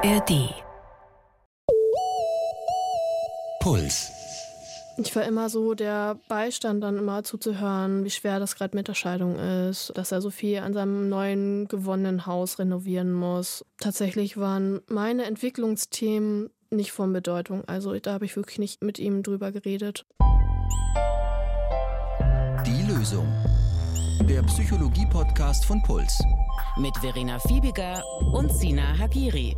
ARD. Puls. Ich war immer so der Beistand, dann immer zuzuhören, wie schwer das gerade mit der Scheidung ist, dass er so viel an seinem neuen gewonnenen Haus renovieren muss. Tatsächlich waren meine Entwicklungsthemen nicht von Bedeutung. Also da habe ich wirklich nicht mit ihm drüber geredet. Die Lösung. Der Psychologie-Podcast von Puls. Mit Verena Fiebiger und Sina Hagiri.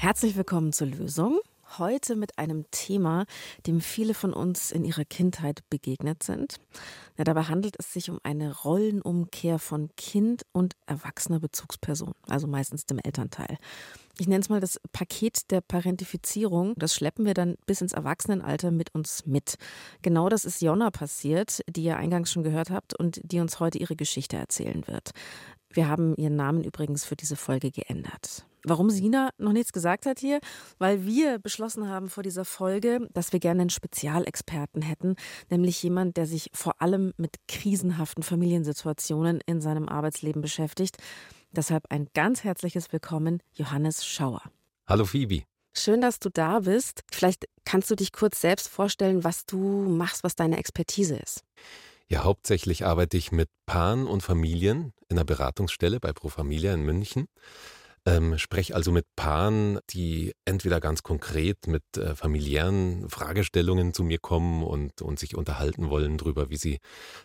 Herzlich willkommen zur Lösung. Heute mit einem Thema, dem viele von uns in ihrer Kindheit begegnet sind. Ja, dabei handelt es sich um eine Rollenumkehr von Kind und erwachsener Bezugsperson, also meistens dem Elternteil. Ich nenne es mal das Paket der Parentifizierung. Das schleppen wir dann bis ins Erwachsenenalter mit uns mit. Genau das ist Jonna passiert, die ihr eingangs schon gehört habt und die uns heute ihre Geschichte erzählen wird. Wir haben ihren Namen übrigens für diese Folge geändert. Warum Sina noch nichts gesagt hat hier? Weil wir beschlossen haben vor dieser Folge, dass wir gerne einen Spezialexperten hätten, nämlich jemand, der sich vor allem mit krisenhaften Familiensituationen in seinem Arbeitsleben beschäftigt. Deshalb ein ganz herzliches Willkommen, Johannes Schauer. Hallo Phoebe. Schön, dass du da bist. Vielleicht kannst du dich kurz selbst vorstellen, was du machst, was deine Expertise ist. Ja, hauptsächlich arbeite ich mit Paaren und Familien in einer Beratungsstelle bei Pro Familia in München. Ähm, spreche also mit Paaren, die entweder ganz konkret mit äh, familiären Fragestellungen zu mir kommen und, und sich unterhalten wollen darüber, wie sie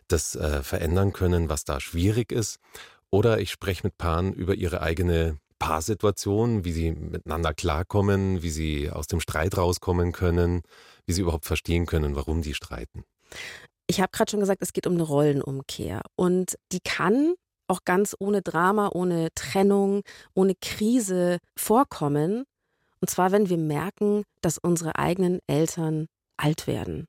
das äh, verändern können, was da schwierig ist. Oder ich spreche mit Paaren über ihre eigene Paarsituation, wie sie miteinander klarkommen, wie sie aus dem Streit rauskommen können, wie sie überhaupt verstehen können, warum die streiten. Ich habe gerade schon gesagt, es geht um eine Rollenumkehr und die kann auch ganz ohne Drama, ohne Trennung, ohne Krise vorkommen. Und zwar, wenn wir merken, dass unsere eigenen Eltern alt werden.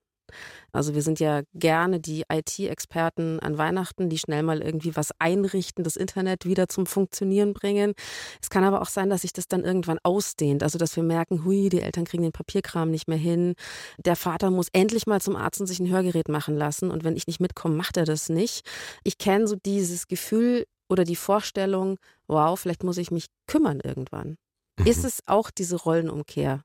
Also wir sind ja gerne die IT-Experten an Weihnachten, die schnell mal irgendwie was einrichten, das Internet wieder zum Funktionieren bringen. Es kann aber auch sein, dass sich das dann irgendwann ausdehnt. Also dass wir merken, hui, die Eltern kriegen den Papierkram nicht mehr hin. Der Vater muss endlich mal zum Arzt und sich ein Hörgerät machen lassen. Und wenn ich nicht mitkomme, macht er das nicht. Ich kenne so dieses Gefühl oder die Vorstellung, wow, vielleicht muss ich mich kümmern irgendwann. Mhm. Ist es auch diese Rollenumkehr?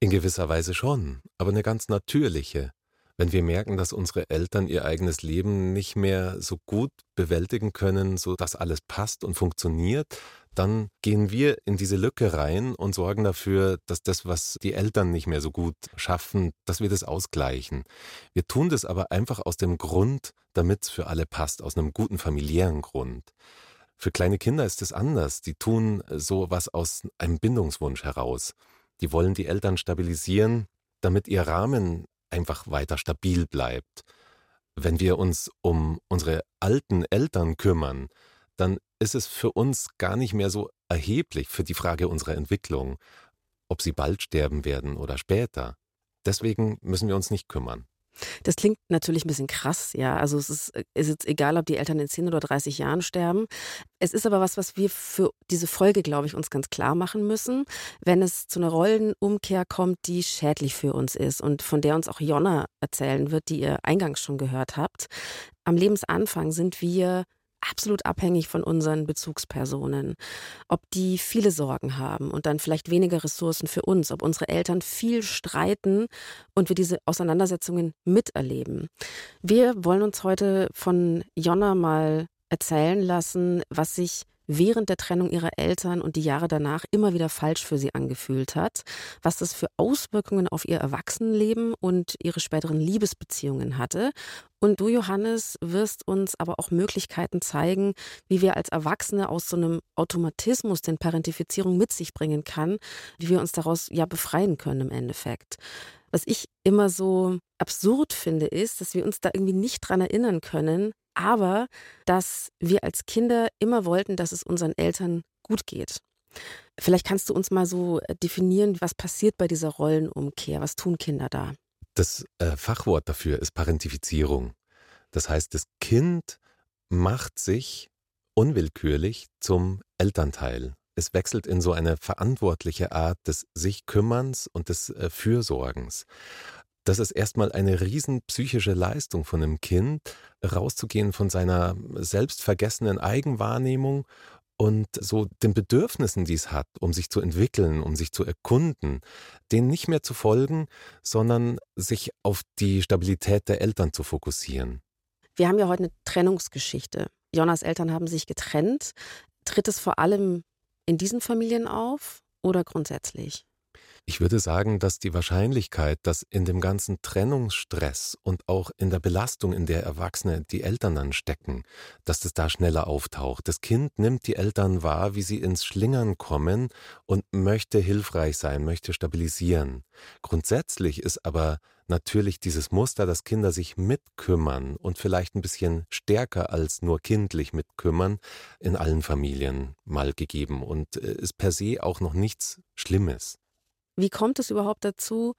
In gewisser Weise schon, aber eine ganz natürliche. Wenn wir merken, dass unsere Eltern ihr eigenes Leben nicht mehr so gut bewältigen können, so dass alles passt und funktioniert, dann gehen wir in diese Lücke rein und sorgen dafür, dass das, was die Eltern nicht mehr so gut schaffen, dass wir das ausgleichen. Wir tun das aber einfach aus dem Grund, damit es für alle passt, aus einem guten familiären Grund. Für kleine Kinder ist es anders. Die tun so was aus einem Bindungswunsch heraus. Die wollen die Eltern stabilisieren, damit ihr Rahmen einfach weiter stabil bleibt. Wenn wir uns um unsere alten Eltern kümmern, dann ist es für uns gar nicht mehr so erheblich für die Frage unserer Entwicklung, ob sie bald sterben werden oder später. Deswegen müssen wir uns nicht kümmern. Das klingt natürlich ein bisschen krass, ja. Also es ist, ist jetzt egal, ob die Eltern in 10 oder 30 Jahren sterben. Es ist aber was, was wir für diese Folge, glaube ich, uns ganz klar machen müssen, wenn es zu einer Rollenumkehr kommt, die schädlich für uns ist und von der uns auch Jonna erzählen wird, die ihr eingangs schon gehört habt. Am Lebensanfang sind wir absolut abhängig von unseren Bezugspersonen. Ob die viele Sorgen haben und dann vielleicht weniger Ressourcen für uns, ob unsere Eltern viel streiten und wir diese Auseinandersetzungen miterleben. Wir wollen uns heute von Jonna mal erzählen lassen, was sich während der Trennung ihrer Eltern und die Jahre danach immer wieder falsch für sie angefühlt hat, was das für Auswirkungen auf ihr Erwachsenenleben und ihre späteren Liebesbeziehungen hatte. Und du, Johannes, wirst uns aber auch Möglichkeiten zeigen, wie wir als Erwachsene aus so einem Automatismus, den Parentifizierung mit sich bringen kann, wie wir uns daraus ja befreien können im Endeffekt. Was ich immer so absurd finde, ist, dass wir uns da irgendwie nicht dran erinnern können, aber dass wir als Kinder immer wollten, dass es unseren Eltern gut geht. Vielleicht kannst du uns mal so äh, definieren, was passiert bei dieser Rollenumkehr? Was tun Kinder da? Das äh, Fachwort dafür ist Parentifizierung. Das heißt, das Kind macht sich unwillkürlich zum Elternteil. Es wechselt in so eine verantwortliche Art des sich Kümmerns und des äh, Fürsorgens das ist erstmal eine riesen psychische Leistung von einem Kind, rauszugehen von seiner selbstvergessenen Eigenwahrnehmung und so den Bedürfnissen, die es hat, um sich zu entwickeln, um sich zu erkunden, denen nicht mehr zu folgen, sondern sich auf die Stabilität der Eltern zu fokussieren. Wir haben ja heute eine Trennungsgeschichte. Jonas Eltern haben sich getrennt. Tritt es vor allem in diesen Familien auf oder grundsätzlich? Ich würde sagen, dass die Wahrscheinlichkeit, dass in dem ganzen Trennungsstress und auch in der Belastung, in der Erwachsene die Eltern dann stecken, dass das da schneller auftaucht. Das Kind nimmt die Eltern wahr, wie sie ins Schlingern kommen und möchte hilfreich sein, möchte stabilisieren. Grundsätzlich ist aber natürlich dieses Muster, dass Kinder sich mitkümmern und vielleicht ein bisschen stärker als nur kindlich mitkümmern, in allen Familien mal gegeben und äh, ist per se auch noch nichts Schlimmes. Wie kommt es überhaupt dazu,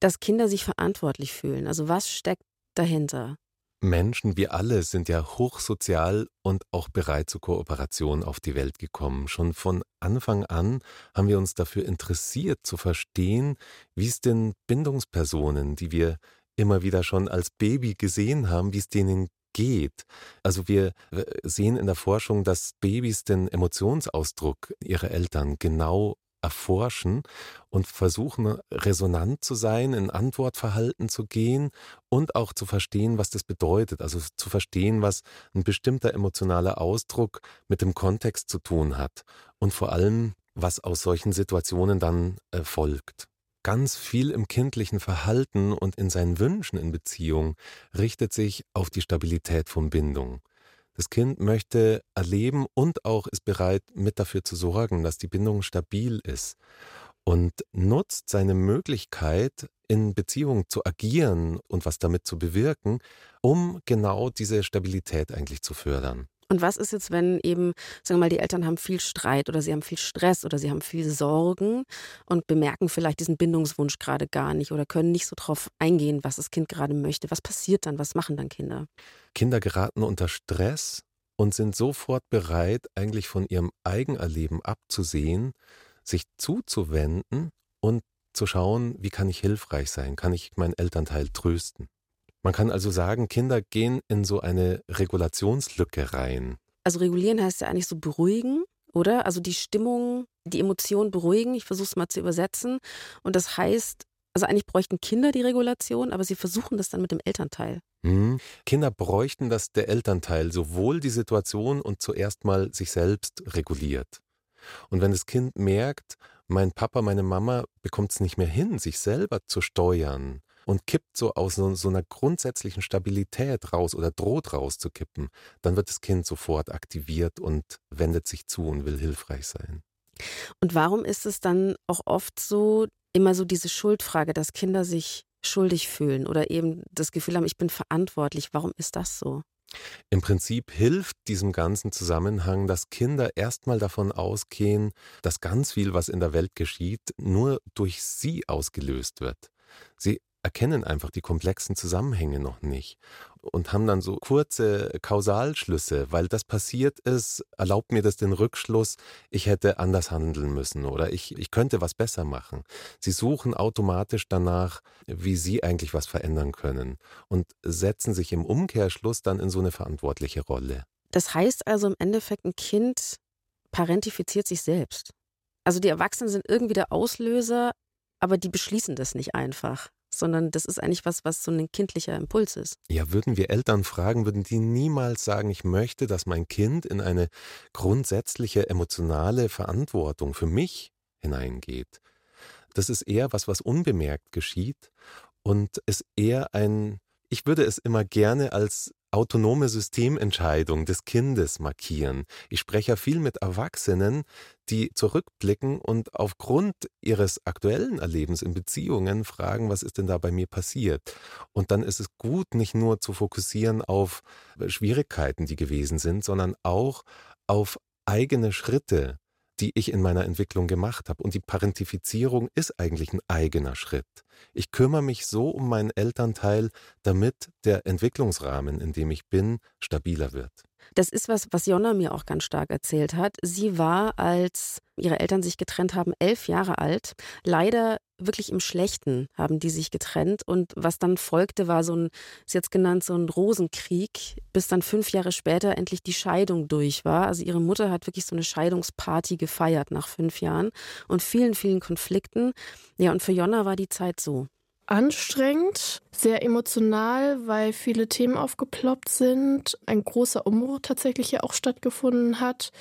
dass Kinder sich verantwortlich fühlen? Also was steckt dahinter? Menschen, wir alle sind ja hochsozial und auch bereit zur Kooperation auf die Welt gekommen. Schon von Anfang an haben wir uns dafür interessiert zu verstehen, wie es den Bindungspersonen, die wir immer wieder schon als Baby gesehen haben, wie es denen geht. Also wir sehen in der Forschung, dass Babys den Emotionsausdruck ihrer Eltern genau erforschen und versuchen, resonant zu sein, in Antwortverhalten zu gehen und auch zu verstehen, was das bedeutet. Also zu verstehen, was ein bestimmter emotionaler Ausdruck mit dem Kontext zu tun hat und vor allem, was aus solchen Situationen dann äh, folgt. Ganz viel im kindlichen Verhalten und in seinen Wünschen in Beziehung richtet sich auf die Stabilität von Bindung. Das Kind möchte erleben und auch ist bereit, mit dafür zu sorgen, dass die Bindung stabil ist und nutzt seine Möglichkeit, in Beziehung zu agieren und was damit zu bewirken, um genau diese Stabilität eigentlich zu fördern. Und was ist jetzt, wenn eben, sagen wir mal, die Eltern haben viel Streit oder sie haben viel Stress oder sie haben viel Sorgen und bemerken vielleicht diesen Bindungswunsch gerade gar nicht oder können nicht so drauf eingehen, was das Kind gerade möchte. Was passiert dann? Was machen dann Kinder? Kinder geraten unter Stress und sind sofort bereit, eigentlich von ihrem Eigenerleben abzusehen, sich zuzuwenden und zu schauen, wie kann ich hilfreich sein? Kann ich meinen Elternteil trösten? Man kann also sagen, Kinder gehen in so eine Regulationslücke rein. Also regulieren heißt ja eigentlich so beruhigen, oder? Also die Stimmung, die Emotion beruhigen. Ich versuche es mal zu übersetzen. Und das heißt, also eigentlich bräuchten Kinder die Regulation, aber sie versuchen das dann mit dem Elternteil. Hm. Kinder bräuchten, dass der Elternteil sowohl die Situation und zuerst mal sich selbst reguliert. Und wenn das Kind merkt, mein Papa, meine Mama bekommt es nicht mehr hin, sich selber zu steuern und kippt so aus so, so, einer grundsätzlichen Stabilität raus oder droht rauszukippen, dann wird das Kind sofort aktiviert und wendet sich zu und will hilfreich sein. Und warum ist es dann auch oft so, immer so diese Schuldfrage, dass Kinder sich schuldig fühlen oder eben das Gefühl haben, ich bin verantwortlich. Warum ist das so? Im Prinzip hilft diesem ganzen Zusammenhang, dass Kinder erstmal davon ausgehen, dass ganz viel, was in der Welt geschieht, nur durch sie ausgelöst wird. Sie erkennen einfach die komplexen Zusammenhänge noch nicht und haben dann so kurze Kausalschlüsse, weil das passiert ist, erlaubt mir das den Rückschluss, ich hätte anders handeln müssen oder ich, ich könnte was besser machen. Sie suchen automatisch danach, wie sie eigentlich was verändern können und setzen sich im Umkehrschluss dann in so eine verantwortliche Rolle. Das heißt also im Endeffekt, ein Kind parentifiziert sich selbst. Also die Erwachsenen sind irgendwie der Auslöser, aber die beschließen das nicht einfach sondern das ist eigentlich was, was so ein kindlicher Impuls ist. Ja, würden wir Eltern fragen, würden die niemals sagen, ich möchte, dass mein Kind in eine grundsätzliche emotionale Verantwortung für mich hineingeht. Das ist eher was, was unbemerkt geschieht und ist eher ein, ich würde es immer gerne als autonome Systementscheidung des Kindes markieren. Ich spreche viel mit Erwachsenen, die zurückblicken und aufgrund ihres aktuellen Erlebens in Beziehungen fragen, was ist denn da bei mir passiert? Und dann ist es gut, nicht nur zu fokussieren auf Schwierigkeiten, die gewesen sind, sondern auch auf eigene Schritte, die ich in meiner Entwicklung gemacht habe. Und die Parentifizierung ist eigentlich ein eigener Schritt. Ich kümmere mich so um meinen Elternteil, damit der Entwicklungsrahmen, in dem ich bin, stabiler wird. Das ist was, was Jonna mir auch ganz stark erzählt hat. Sie war, als ihre Eltern sich getrennt haben, elf Jahre alt. Leider wirklich im Schlechten haben die sich getrennt. Und was dann folgte, war so ein, ist jetzt genannt, so ein Rosenkrieg, bis dann fünf Jahre später endlich die Scheidung durch war. Also ihre Mutter hat wirklich so eine Scheidungsparty gefeiert nach fünf Jahren und vielen, vielen Konflikten. Ja, und für Jonna war die Zeit so anstrengend, sehr emotional, weil viele Themen aufgeploppt sind, ein großer Umbruch tatsächlich ja auch stattgefunden hat.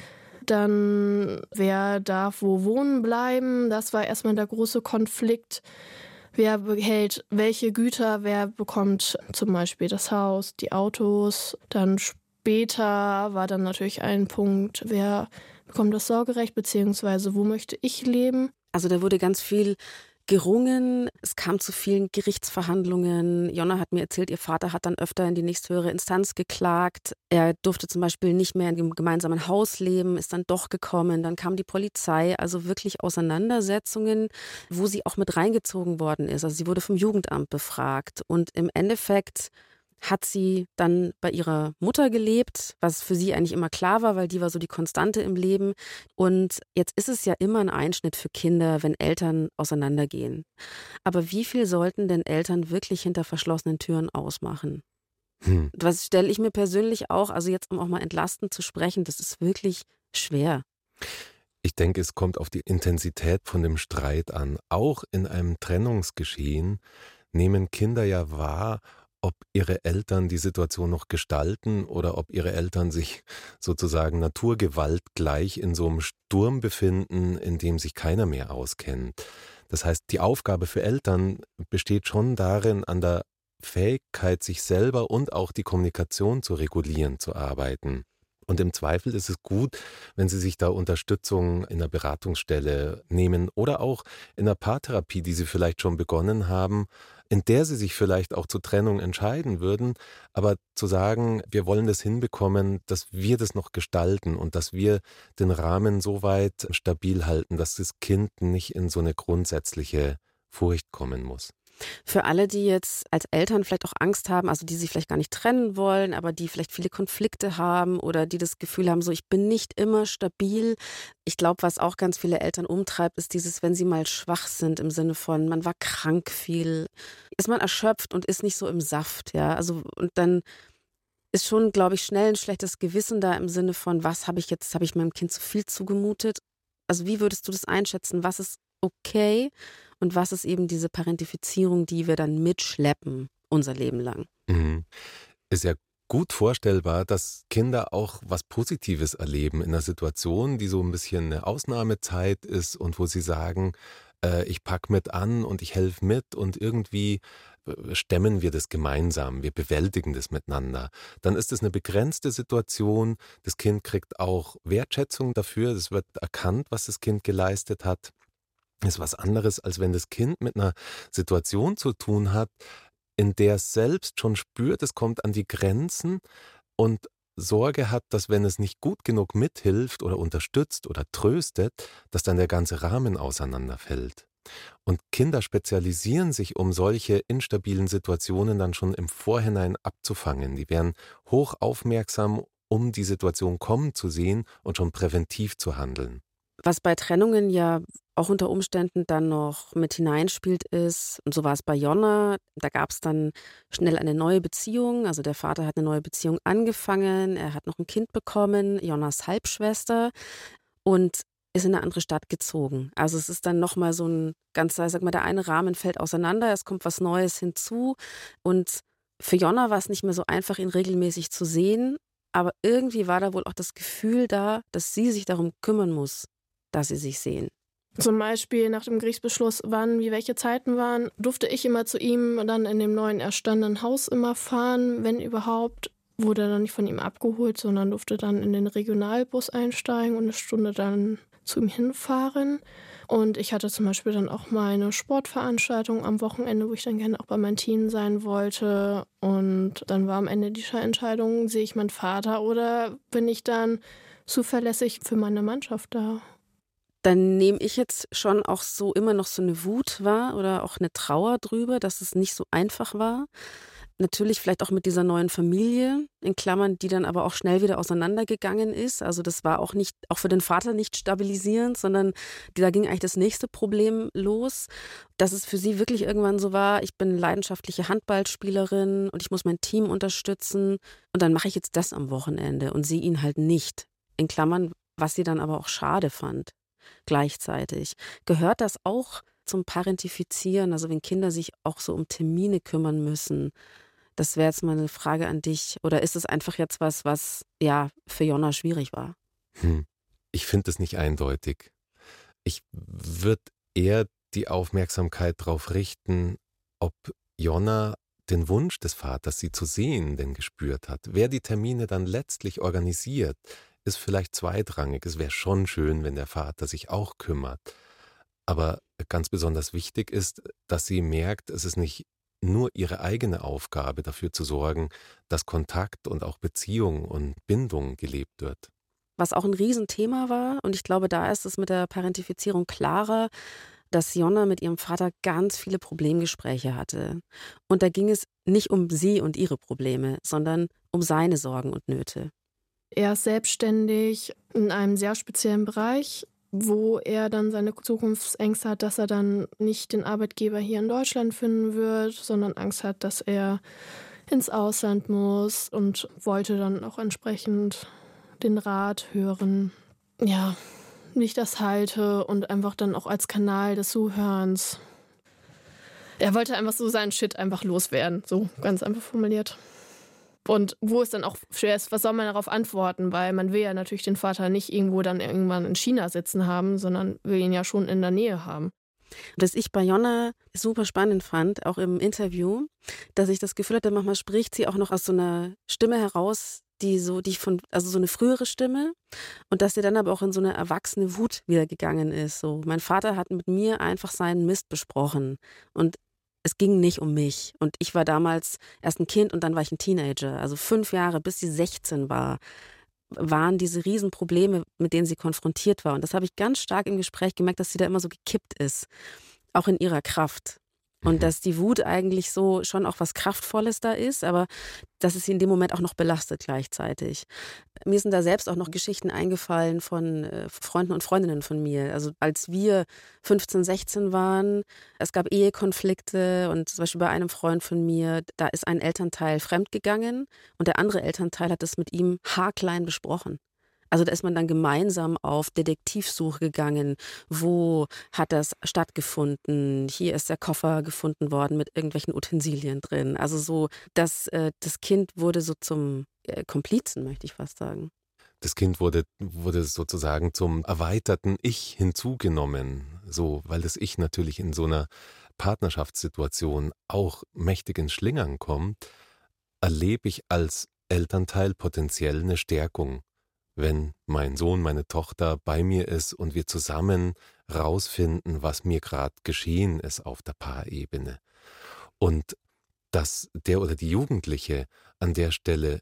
Dann, wer darf wo wohnen bleiben? Das war erstmal der große Konflikt. Wer behält welche Güter? Wer bekommt zum Beispiel das Haus, die Autos? Dann später war dann natürlich ein Punkt, wer bekommt das Sorgerecht, beziehungsweise wo möchte ich leben? Also da wurde ganz viel gerungen. Es kam zu vielen Gerichtsverhandlungen. Jonna hat mir erzählt, ihr Vater hat dann öfter in die nächsthöhere Instanz geklagt. Er durfte zum Beispiel nicht mehr in dem gemeinsamen Haus leben, ist dann doch gekommen. Dann kam die Polizei. Also wirklich Auseinandersetzungen, wo sie auch mit reingezogen worden ist. Also sie wurde vom Jugendamt befragt. Und im Endeffekt hat sie dann bei ihrer Mutter gelebt, was für sie eigentlich immer klar war, weil die war so die Konstante im Leben. Und jetzt ist es ja immer ein Einschnitt für Kinder, wenn Eltern auseinandergehen. Aber wie viel sollten denn Eltern wirklich hinter verschlossenen Türen ausmachen? Hm. Was stelle ich mir persönlich auch, also jetzt um auch mal entlastend zu sprechen, das ist wirklich schwer. Ich denke, es kommt auf die Intensität von dem Streit an. Auch in einem Trennungsgeschehen nehmen Kinder ja wahr, ob ihre Eltern die Situation noch gestalten oder ob ihre Eltern sich sozusagen Naturgewalt gleich in so einem Sturm befinden, in dem sich keiner mehr auskennt. Das heißt, die Aufgabe für Eltern besteht schon darin, an der Fähigkeit, sich selber und auch die Kommunikation zu regulieren, zu arbeiten. Und im Zweifel ist es gut, wenn Sie sich da Unterstützung in der Beratungsstelle nehmen oder auch in der Paartherapie, die Sie vielleicht schon begonnen haben, in der sie sich vielleicht auch zur Trennung entscheiden würden, aber zu sagen, wir wollen das hinbekommen, dass wir das noch gestalten und dass wir den Rahmen so weit stabil halten, dass das Kind nicht in so eine grundsätzliche Furcht kommen muss. Für alle, die jetzt als Eltern vielleicht auch Angst haben, also die sich vielleicht gar nicht trennen wollen, aber die vielleicht viele Konflikte haben oder die das Gefühl haben, so ich bin nicht immer stabil. Ich glaube, was auch ganz viele Eltern umtreibt, ist dieses, wenn sie mal schwach sind im Sinne von, man war krank viel, ist man erschöpft und ist nicht so im Saft, ja. Also und dann ist schon, glaube ich, schnell ein schlechtes Gewissen da im Sinne von, was habe ich jetzt, habe ich meinem Kind zu viel zugemutet? Also wie würdest du das einschätzen? Was ist okay und was ist eben diese Parentifizierung, die wir dann mitschleppen unser Leben lang. Mhm. Ist ja gut vorstellbar, dass Kinder auch was Positives erleben in einer Situation, die so ein bisschen eine Ausnahmezeit ist und wo sie sagen, äh, ich packe mit an und ich helfe mit und irgendwie äh, stemmen wir das gemeinsam, wir bewältigen das miteinander. Dann ist es eine begrenzte Situation, das Kind kriegt auch Wertschätzung dafür, es wird erkannt, was das Kind geleistet hat ist was anderes, als wenn das Kind mit einer Situation zu tun hat, in der es selbst schon spürt, es kommt an die Grenzen und Sorge hat, dass wenn es nicht gut genug mithilft oder unterstützt oder tröstet, dass dann der ganze Rahmen auseinanderfällt. Und Kinder spezialisieren sich, um solche instabilen Situationen dann schon im Vorhinein abzufangen. Die werden hoch aufmerksam, um die Situation kommen zu sehen und schon präventiv zu handeln. Was bei Trennungen ja auch unter Umständen dann noch mit hineinspielt ist, und so war es bei Jonna, da gab es dann schnell eine neue Beziehung. Also der Vater hat eine neue Beziehung angefangen, er hat noch ein Kind bekommen, Jonnas Halbschwester, und ist in eine andere Stadt gezogen. Also es ist dann nochmal so ein ganzer, sag mal, der eine Rahmen fällt auseinander, es kommt was Neues hinzu. Und für Jonna war es nicht mehr so einfach, ihn regelmäßig zu sehen. Aber irgendwie war da wohl auch das Gefühl da, dass sie sich darum kümmern muss, dass sie sich sehen. Zum Beispiel nach dem Gerichtsbeschluss, wann wie welche Zeiten waren, durfte ich immer zu ihm dann in dem neuen erstandenen Haus immer fahren, wenn überhaupt. Wurde dann nicht von ihm abgeholt, sondern durfte dann in den Regionalbus einsteigen und eine Stunde dann zu ihm hinfahren. Und ich hatte zum Beispiel dann auch mal eine Sportveranstaltung am Wochenende, wo ich dann gerne auch bei meinem Team sein wollte. Und dann war am Ende die Entscheidung, sehe ich meinen Vater oder bin ich dann zuverlässig für meine Mannschaft da? Dann nehme ich jetzt schon auch so immer noch so eine Wut wahr oder auch eine Trauer drüber, dass es nicht so einfach war. natürlich vielleicht auch mit dieser neuen Familie, in Klammern, die dann aber auch schnell wieder auseinandergegangen ist. Also das war auch nicht, auch für den Vater nicht stabilisierend, sondern da ging eigentlich das nächste Problem los, dass es für sie wirklich irgendwann so war, ich bin leidenschaftliche Handballspielerin und ich muss mein Team unterstützen und dann mache ich jetzt das am Wochenende und sehe ihn halt nicht. In Klammern, was sie dann aber auch schade fand gleichzeitig. Gehört das auch zum Parentifizieren, also wenn Kinder sich auch so um Termine kümmern müssen? Das wäre jetzt mal eine Frage an dich. Oder ist es einfach jetzt was, was ja für Jonna schwierig war? Hm. Ich finde es nicht eindeutig. Ich würde eher die Aufmerksamkeit darauf richten, ob Jonna den Wunsch des Vaters, sie zu sehen, denn gespürt hat. Wer die Termine dann letztlich organisiert, ist vielleicht zweitrangig. Es wäre schon schön, wenn der Vater sich auch kümmert. Aber ganz besonders wichtig ist, dass sie merkt, es ist nicht nur ihre eigene Aufgabe, dafür zu sorgen, dass Kontakt und auch Beziehung und Bindung gelebt wird. Was auch ein Riesenthema war, und ich glaube, da ist es mit der Parentifizierung klarer, dass Jonna mit ihrem Vater ganz viele Problemgespräche hatte. Und da ging es nicht um sie und ihre Probleme, sondern um seine Sorgen und Nöte. Er ist selbstständig in einem sehr speziellen Bereich, wo er dann seine Zukunftsängste hat, dass er dann nicht den Arbeitgeber hier in Deutschland finden wird, sondern Angst hat, dass er ins Ausland muss und wollte dann auch entsprechend den Rat hören. Ja, ich das halte und einfach dann auch als Kanal des Zuhörens. Er wollte einfach so seinen Shit einfach loswerden, so ganz einfach formuliert. Und wo es dann auch schwer ist, was soll man darauf antworten? Weil man will ja natürlich den Vater nicht irgendwo dann irgendwann in China sitzen haben, sondern will ihn ja schon in der Nähe haben. Was ich bei Jonna super spannend fand, auch im Interview, dass ich das Gefühl hatte, manchmal spricht sie auch noch aus so einer Stimme heraus, die so, die von, also so eine frühere Stimme und dass sie dann aber auch in so eine erwachsene Wut wieder gegangen ist. So, mein Vater hat mit mir einfach seinen Mist besprochen und es ging nicht um mich. Und ich war damals erst ein Kind und dann war ich ein Teenager. Also fünf Jahre, bis sie 16 war, waren diese Riesenprobleme, mit denen sie konfrontiert war. Und das habe ich ganz stark im Gespräch gemerkt, dass sie da immer so gekippt ist. Auch in ihrer Kraft. Und mhm. dass die Wut eigentlich so schon auch was Kraftvolles da ist, aber dass es sie in dem Moment auch noch belastet gleichzeitig. Mir sind da selbst auch noch Geschichten eingefallen von äh, Freunden und Freundinnen von mir. Also als wir 15, 16 waren, es gab Ehekonflikte und zum Beispiel bei einem Freund von mir, da ist ein Elternteil fremdgegangen und der andere Elternteil hat es mit ihm haarklein besprochen. Also da ist man dann gemeinsam auf Detektivsuche gegangen. Wo hat das stattgefunden? Hier ist der Koffer gefunden worden mit irgendwelchen Utensilien drin. Also so, dass äh, das Kind wurde so zum äh, Komplizen, möchte ich fast sagen. Das Kind wurde, wurde sozusagen zum erweiterten Ich hinzugenommen, so, weil das Ich natürlich in so einer Partnerschaftssituation auch mächtig ins Schlingern kommt, erlebe ich als Elternteil potenziell eine Stärkung wenn mein Sohn, meine Tochter bei mir ist und wir zusammen rausfinden, was mir gerade geschehen ist auf der Paarebene. Und dass der oder die Jugendliche an der Stelle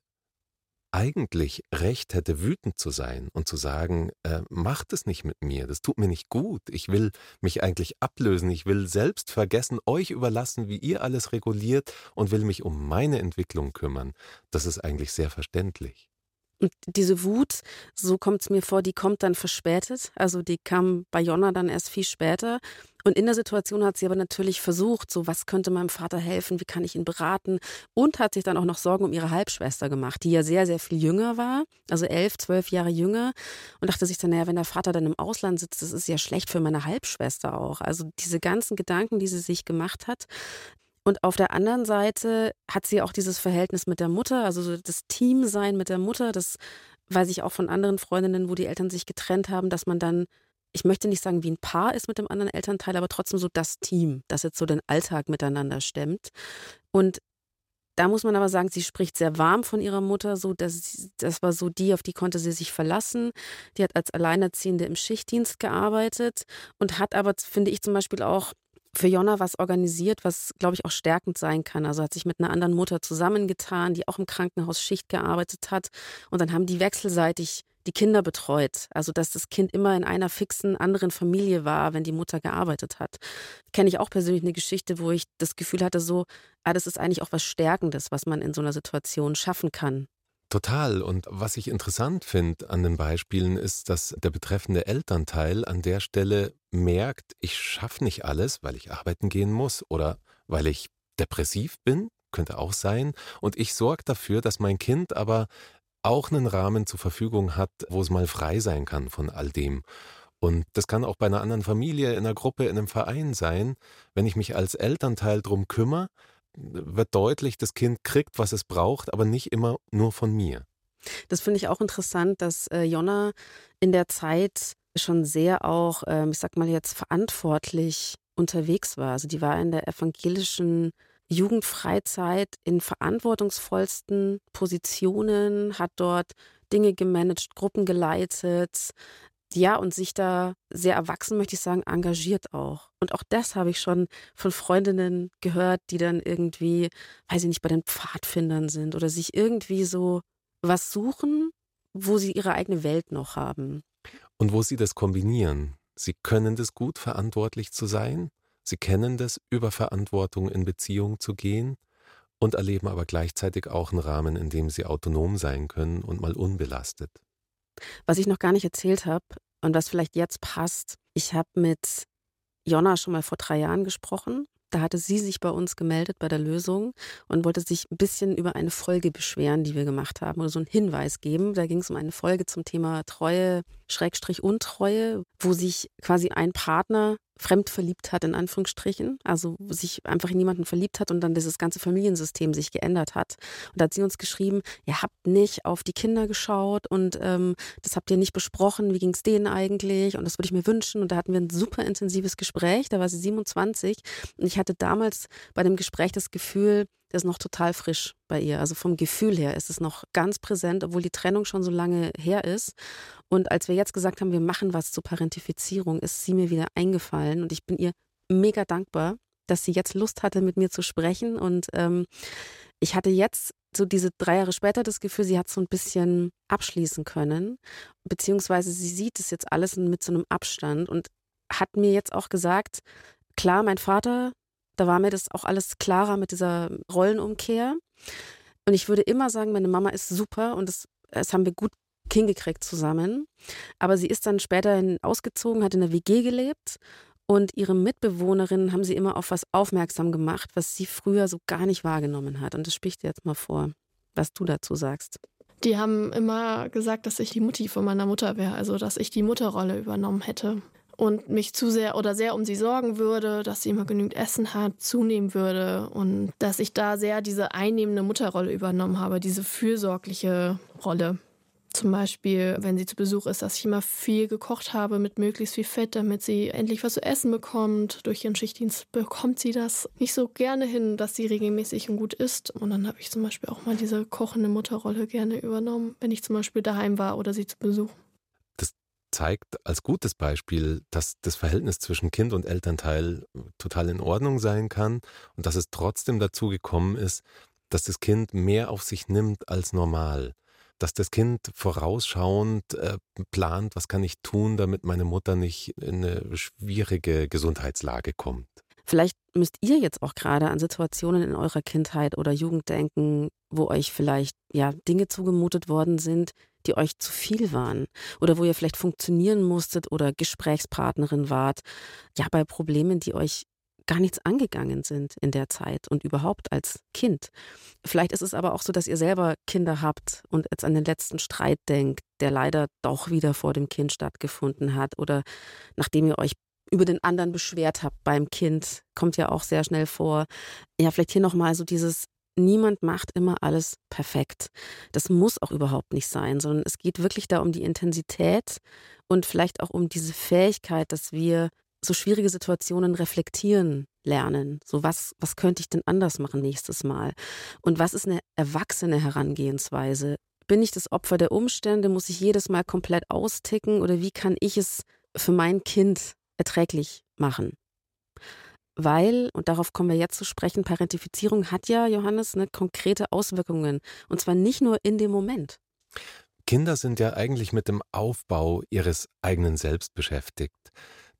eigentlich recht hätte, wütend zu sein und zu sagen, äh, macht es nicht mit mir, das tut mir nicht gut, ich will mich eigentlich ablösen, ich will selbst vergessen, euch überlassen, wie ihr alles reguliert und will mich um meine Entwicklung kümmern, das ist eigentlich sehr verständlich. Und diese Wut, so kommt es mir vor, die kommt dann verspätet. Also die kam bei Jonna dann erst viel später. Und in der Situation hat sie aber natürlich versucht, so was könnte meinem Vater helfen, wie kann ich ihn beraten und hat sich dann auch noch Sorgen um ihre Halbschwester gemacht, die ja sehr, sehr viel jünger war, also elf, zwölf Jahre jünger und dachte sich dann, naja, wenn der Vater dann im Ausland sitzt, das ist ja schlecht für meine Halbschwester auch. Also diese ganzen Gedanken, die sie sich gemacht hat, und auf der anderen Seite hat sie auch dieses Verhältnis mit der Mutter, also das Teamsein mit der Mutter, das weiß ich auch von anderen Freundinnen, wo die Eltern sich getrennt haben, dass man dann, ich möchte nicht sagen wie ein Paar ist mit dem anderen Elternteil, aber trotzdem so das Team, das jetzt so den Alltag miteinander stemmt. Und da muss man aber sagen, sie spricht sehr warm von ihrer Mutter, so dass das war so die, auf die konnte sie sich verlassen. Die hat als Alleinerziehende im Schichtdienst gearbeitet und hat aber, finde ich zum Beispiel auch für Jonna was organisiert, was, glaube ich, auch stärkend sein kann. Also hat sich mit einer anderen Mutter zusammengetan, die auch im Krankenhaus Schicht gearbeitet hat. Und dann haben die wechselseitig die Kinder betreut. Also dass das Kind immer in einer fixen anderen Familie war, wenn die Mutter gearbeitet hat. Kenne ich auch persönlich eine Geschichte, wo ich das Gefühl hatte, so, ah, das ist eigentlich auch was Stärkendes, was man in so einer Situation schaffen kann. Total. Und was ich interessant finde an den Beispielen ist, dass der betreffende Elternteil an der Stelle merkt, ich schaffe nicht alles, weil ich arbeiten gehen muss oder weil ich depressiv bin, könnte auch sein. Und ich sorge dafür, dass mein Kind aber auch einen Rahmen zur Verfügung hat, wo es mal frei sein kann von all dem. Und das kann auch bei einer anderen Familie, in einer Gruppe, in einem Verein sein. Wenn ich mich als Elternteil drum kümmere, wird deutlich, das Kind kriegt, was es braucht, aber nicht immer nur von mir. Das finde ich auch interessant, dass äh, Jonna in der Zeit schon sehr auch, ähm, ich sag mal jetzt, verantwortlich unterwegs war. Also die war in der evangelischen Jugendfreizeit in verantwortungsvollsten Positionen, hat dort Dinge gemanagt, Gruppen geleitet, ja, und sich da sehr erwachsen, möchte ich sagen, engagiert auch. Und auch das habe ich schon von Freundinnen gehört, die dann irgendwie, weiß ich nicht, bei den Pfadfindern sind oder sich irgendwie so was suchen, wo sie ihre eigene Welt noch haben. Und wo sie das kombinieren. Sie können das gut, verantwortlich zu sein. Sie kennen das, über Verantwortung in Beziehung zu gehen und erleben aber gleichzeitig auch einen Rahmen, in dem sie autonom sein können und mal unbelastet. Was ich noch gar nicht erzählt habe und was vielleicht jetzt passt, ich habe mit Jonna schon mal vor drei Jahren gesprochen. Da hatte sie sich bei uns gemeldet bei der Lösung und wollte sich ein bisschen über eine Folge beschweren, die wir gemacht haben oder so einen Hinweis geben. Da ging es um eine Folge zum Thema Treue, Schrägstrich Untreue, wo sich quasi ein Partner fremd verliebt hat, in Anführungsstrichen, also sich einfach in jemanden verliebt hat und dann dieses ganze Familiensystem sich geändert hat. Und da hat sie uns geschrieben, ihr habt nicht auf die Kinder geschaut und ähm, das habt ihr nicht besprochen, wie ging es denen eigentlich? Und das würde ich mir wünschen. Und da hatten wir ein super intensives Gespräch, da war sie 27 und ich hatte damals bei dem Gespräch das Gefühl, das ist noch total frisch bei ihr. Also vom Gefühl her ist es noch ganz präsent, obwohl die Trennung schon so lange her ist. Und als wir jetzt gesagt haben, wir machen was zur Parentifizierung, ist sie mir wieder eingefallen und ich bin ihr mega dankbar, dass sie jetzt Lust hatte, mit mir zu sprechen. Und ähm, ich hatte jetzt so diese drei Jahre später das Gefühl, sie hat so ein bisschen abschließen können, beziehungsweise sie sieht es jetzt alles mit so einem Abstand und hat mir jetzt auch gesagt, klar, mein Vater, da war mir das auch alles klarer mit dieser Rollenumkehr. Und ich würde immer sagen, meine Mama ist super und das, das haben wir gut hingekriegt zusammen. Aber sie ist dann später ausgezogen, hat in der WG gelebt und ihre Mitbewohnerinnen haben sie immer auf was aufmerksam gemacht, was sie früher so gar nicht wahrgenommen hat. Und das spricht dir jetzt mal vor, was du dazu sagst. Die haben immer gesagt, dass ich die Mutti von meiner Mutter wäre, also dass ich die Mutterrolle übernommen hätte und mich zu sehr oder sehr um sie sorgen würde, dass sie immer genügend Essen hat, zunehmen würde und dass ich da sehr diese einnehmende Mutterrolle übernommen habe, diese fürsorgliche Rolle. Zum Beispiel, wenn sie zu Besuch ist, dass ich immer viel gekocht habe mit möglichst viel Fett, damit sie endlich was zu essen bekommt. Durch ihren Schichtdienst bekommt sie das nicht so gerne hin, dass sie regelmäßig und gut isst. Und dann habe ich zum Beispiel auch mal diese kochende Mutterrolle gerne übernommen, wenn ich zum Beispiel daheim war oder sie zu Besuch. Zeigt als gutes Beispiel, dass das Verhältnis zwischen Kind und Elternteil total in Ordnung sein kann und dass es trotzdem dazu gekommen ist, dass das Kind mehr auf sich nimmt als normal dass das Kind vorausschauend äh, plant, was kann ich tun, damit meine Mutter nicht in eine schwierige Gesundheitslage kommt. Vielleicht müsst ihr jetzt auch gerade an Situationen in eurer Kindheit oder Jugend denken, wo euch vielleicht ja Dinge zugemutet worden sind, die euch zu viel waren oder wo ihr vielleicht funktionieren musstet oder Gesprächspartnerin wart. Ja, bei Problemen, die euch gar nichts angegangen sind in der Zeit und überhaupt als Kind. Vielleicht ist es aber auch so, dass ihr selber Kinder habt und jetzt an den letzten Streit denkt, der leider doch wieder vor dem Kind stattgefunden hat oder nachdem ihr euch über den anderen beschwert habt beim Kind, kommt ja auch sehr schnell vor. Ja, vielleicht hier nochmal so dieses Niemand macht immer alles perfekt. Das muss auch überhaupt nicht sein, sondern es geht wirklich da um die Intensität und vielleicht auch um diese Fähigkeit, dass wir so schwierige Situationen reflektieren lernen. So was, was könnte ich denn anders machen nächstes Mal? Und was ist eine erwachsene Herangehensweise? Bin ich das Opfer der Umstände? Muss ich jedes Mal komplett austicken? Oder wie kann ich es für mein Kind erträglich machen? Weil, und darauf kommen wir jetzt zu sprechen, Parentifizierung hat ja, Johannes, eine konkrete Auswirkungen. Und zwar nicht nur in dem Moment. Kinder sind ja eigentlich mit dem Aufbau ihres eigenen Selbst beschäftigt.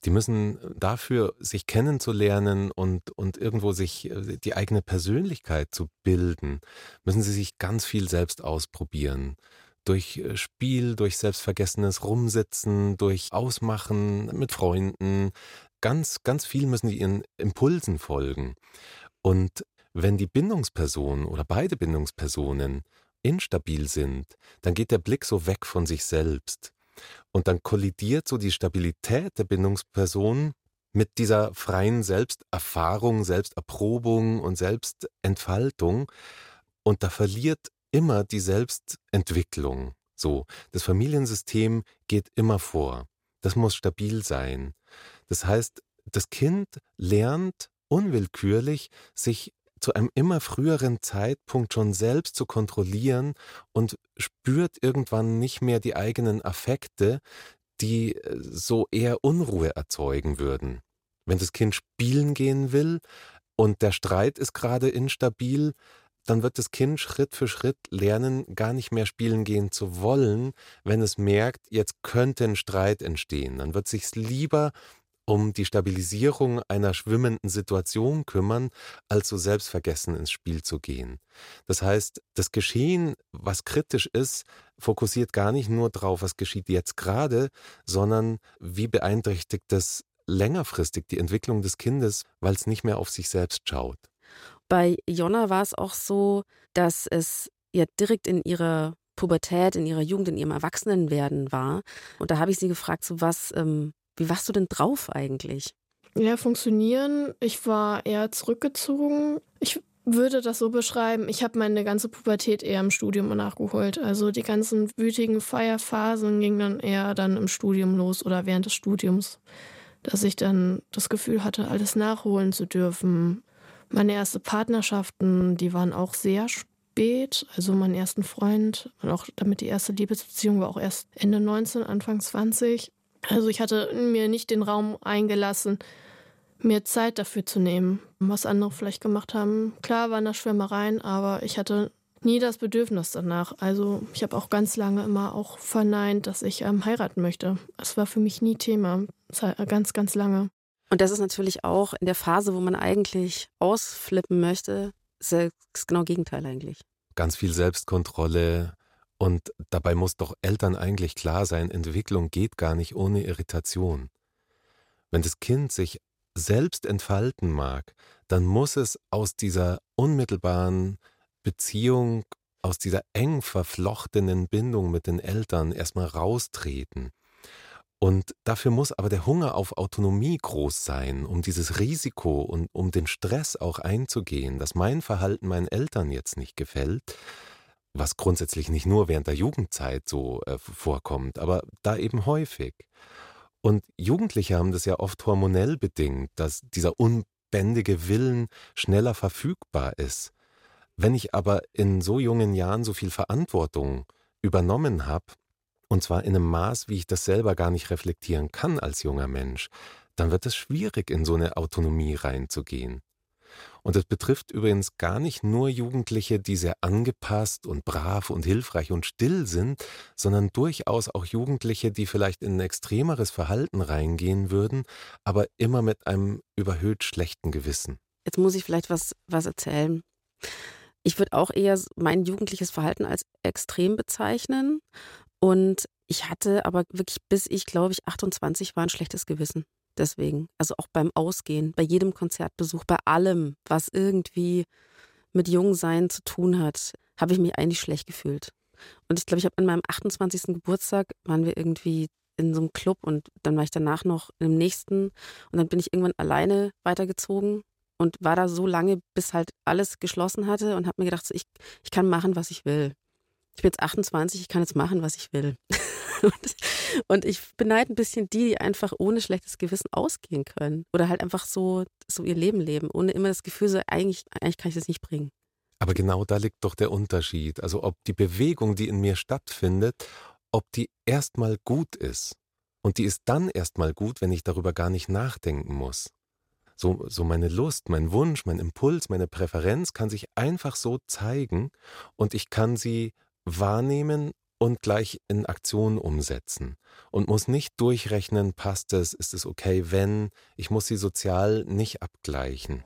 Die müssen dafür, sich kennenzulernen und, und irgendwo sich äh, die eigene Persönlichkeit zu bilden, müssen sie sich ganz viel selbst ausprobieren. Durch äh, Spiel, durch selbstvergessenes Rumsitzen, durch Ausmachen mit Freunden. Ganz, ganz viel müssen die ihren Impulsen folgen. Und wenn die Bindungsperson oder beide Bindungspersonen instabil sind, dann geht der Blick so weg von sich selbst. Und dann kollidiert so die Stabilität der Bindungsperson mit dieser freien Selbsterfahrung, Selbsterprobung und Selbstentfaltung. Und da verliert immer die Selbstentwicklung. So, das Familiensystem geht immer vor. Das muss stabil sein. Das heißt, das Kind lernt unwillkürlich, sich zu einem immer früheren Zeitpunkt schon selbst zu kontrollieren und spürt irgendwann nicht mehr die eigenen Affekte, die äh, so eher Unruhe erzeugen würden. Wenn das Kind spielen gehen will und der Streit ist gerade instabil, dann wird das Kind Schritt für Schritt lernen, gar nicht mehr spielen gehen zu wollen, wenn es merkt, jetzt könnte ein Streit entstehen. Dann wird sich lieber um die Stabilisierung einer schwimmenden Situation kümmern, als so selbstvergessen ins Spiel zu gehen. Das heißt, das Geschehen, was kritisch ist, fokussiert gar nicht nur darauf, was geschieht jetzt gerade, sondern wie beeinträchtigt das längerfristig die Entwicklung des Kindes, weil es nicht mehr auf sich selbst schaut. Bei Jonna war es auch so, dass es ja direkt in ihrer Pubertät, in ihrer Jugend, in ihrem Erwachsenenwerden war. Und da habe ich sie gefragt, so was ähm, wie warst du denn drauf eigentlich? Ja, funktionieren. Ich war eher zurückgezogen. Ich würde das so beschreiben, ich habe meine ganze Pubertät eher im Studium nachgeholt. Also die ganzen wütigen Feierphasen gingen dann eher dann im Studium los oder während des Studiums, dass ich dann das Gefühl hatte, alles nachholen zu dürfen. Meine ersten Partnerschaften, die waren auch sehr spät. Also meinen ersten Freund und auch damit die erste Liebesbeziehung war auch erst Ende 19, Anfang 20. Also ich hatte mir nicht den Raum eingelassen, mir Zeit dafür zu nehmen, was andere vielleicht gemacht haben. Klar waren das Schwärmereien, aber ich hatte nie das Bedürfnis danach. Also ich habe auch ganz lange immer auch verneint, dass ich ähm, heiraten möchte. Es war für mich nie Thema, ganz, ganz lange. Und das ist natürlich auch in der Phase, wo man eigentlich ausflippen möchte, ist das genau Gegenteil eigentlich. Ganz viel Selbstkontrolle, und dabei muss doch Eltern eigentlich klar sein, Entwicklung geht gar nicht ohne Irritation. Wenn das Kind sich selbst entfalten mag, dann muss es aus dieser unmittelbaren Beziehung, aus dieser eng verflochtenen Bindung mit den Eltern erstmal raustreten. Und dafür muss aber der Hunger auf Autonomie groß sein, um dieses Risiko und um den Stress auch einzugehen, dass mein Verhalten meinen Eltern jetzt nicht gefällt, was grundsätzlich nicht nur während der Jugendzeit so äh, vorkommt, aber da eben häufig. Und Jugendliche haben das ja oft hormonell bedingt, dass dieser unbändige Willen schneller verfügbar ist. Wenn ich aber in so jungen Jahren so viel Verantwortung übernommen habe, und zwar in einem Maß, wie ich das selber gar nicht reflektieren kann als junger Mensch, dann wird es schwierig, in so eine Autonomie reinzugehen. Und das betrifft übrigens gar nicht nur Jugendliche, die sehr angepasst und brav und hilfreich und still sind, sondern durchaus auch Jugendliche, die vielleicht in ein extremeres Verhalten reingehen würden, aber immer mit einem überhöht schlechten Gewissen. Jetzt muss ich vielleicht was, was erzählen. Ich würde auch eher mein jugendliches Verhalten als extrem bezeichnen. Und ich hatte aber wirklich, bis ich, glaube ich, 28 war, ein schlechtes Gewissen deswegen. Also auch beim Ausgehen, bei jedem Konzertbesuch, bei allem, was irgendwie mit Jungsein zu tun hat, habe ich mich eigentlich schlecht gefühlt. Und ich glaube, ich habe an meinem 28. Geburtstag waren wir irgendwie in so einem Club und dann war ich danach noch im nächsten und dann bin ich irgendwann alleine weitergezogen und war da so lange, bis halt alles geschlossen hatte und habe mir gedacht, so, ich, ich kann machen, was ich will. Ich bin jetzt 28, ich kann jetzt machen, was ich will. Und, ich beneide ein bisschen die, die einfach ohne schlechtes Gewissen ausgehen können. Oder halt einfach so, so ihr Leben leben, ohne immer das Gefühl, so eigentlich, eigentlich kann ich das nicht bringen. Aber genau da liegt doch der Unterschied. Also ob die Bewegung, die in mir stattfindet, ob die erstmal gut ist. Und die ist dann erstmal gut, wenn ich darüber gar nicht nachdenken muss. So, so meine Lust, mein Wunsch, mein Impuls, meine Präferenz kann sich einfach so zeigen und ich kann sie wahrnehmen und gleich in Aktion umsetzen und muss nicht durchrechnen, passt es, ist es okay, wenn, ich muss sie sozial nicht abgleichen.